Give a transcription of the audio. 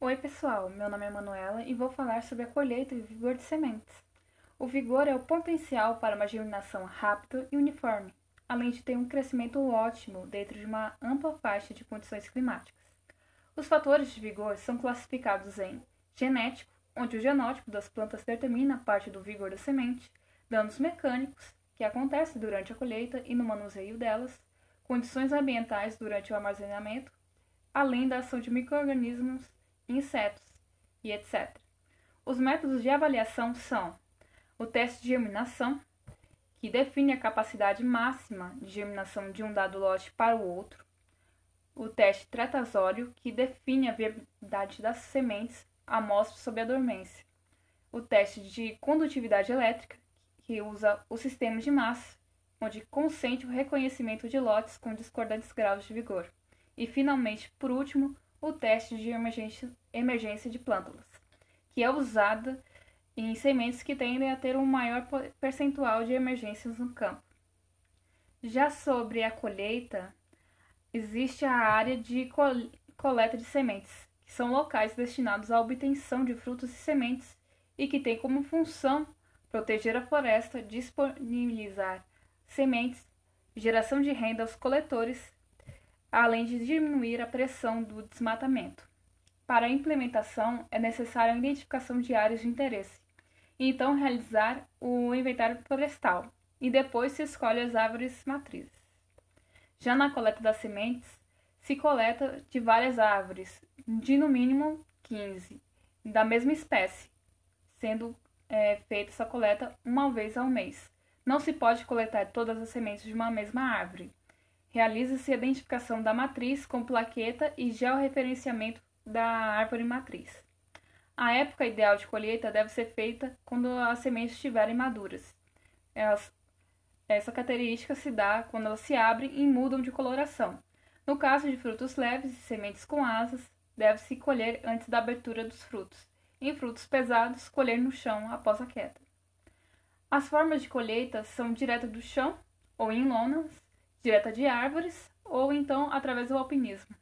Oi, pessoal. Meu nome é Manuela e vou falar sobre a colheita e vigor de sementes. O vigor é o potencial para uma germinação rápida e uniforme, além de ter um crescimento ótimo dentro de uma ampla faixa de condições climáticas. Os fatores de vigor são classificados em genético, onde o genótipo das plantas determina parte do vigor da semente, danos mecânicos, que acontecem durante a colheita e no manuseio delas, condições ambientais durante o armazenamento, além da ação de microrganismos, insetos e etc. Os métodos de avaliação são o teste de germinação, que define a capacidade máxima de germinação de um dado lote para o outro, o teste tretazório, que define a viabilidade das sementes amostras sob a dormência, o teste de condutividade elétrica, que usa o sistema de massa, onde consente o reconhecimento de lotes com discordantes graus de vigor, e finalmente, por último, o teste de emergência, de plântulas, que é usada em sementes que tendem a ter um maior percentual de emergências no campo. Já sobre a colheita, existe a área de coleta de sementes, que são locais destinados à obtenção de frutos e sementes e que têm como função proteger a floresta, disponibilizar sementes, geração de renda aos coletores, além de diminuir a pressão do desmatamento. Para a implementação, é necessária a identificação de áreas de interesse, e então realizar o inventário florestal, e depois se escolhe as árvores matrizes. Já na coleta das sementes, se coleta de várias árvores, de no mínimo 15, da mesma espécie, sendo é, feita essa coleta uma vez ao mês. Não se pode coletar todas as sementes de uma mesma árvore. Realiza-se a identificação da matriz com plaqueta e georreferenciamento da árvore matriz. A época ideal de colheita deve ser feita quando as sementes estiverem maduras. Elas, essa característica se dá quando elas se abrem e mudam de coloração. No caso de frutos leves e sementes com asas, deve-se colher antes da abertura dos frutos. Em frutos pesados, colher no chão após a queda. As formas de colheita são direta do chão ou em lonas, direta de árvores ou então através do alpinismo.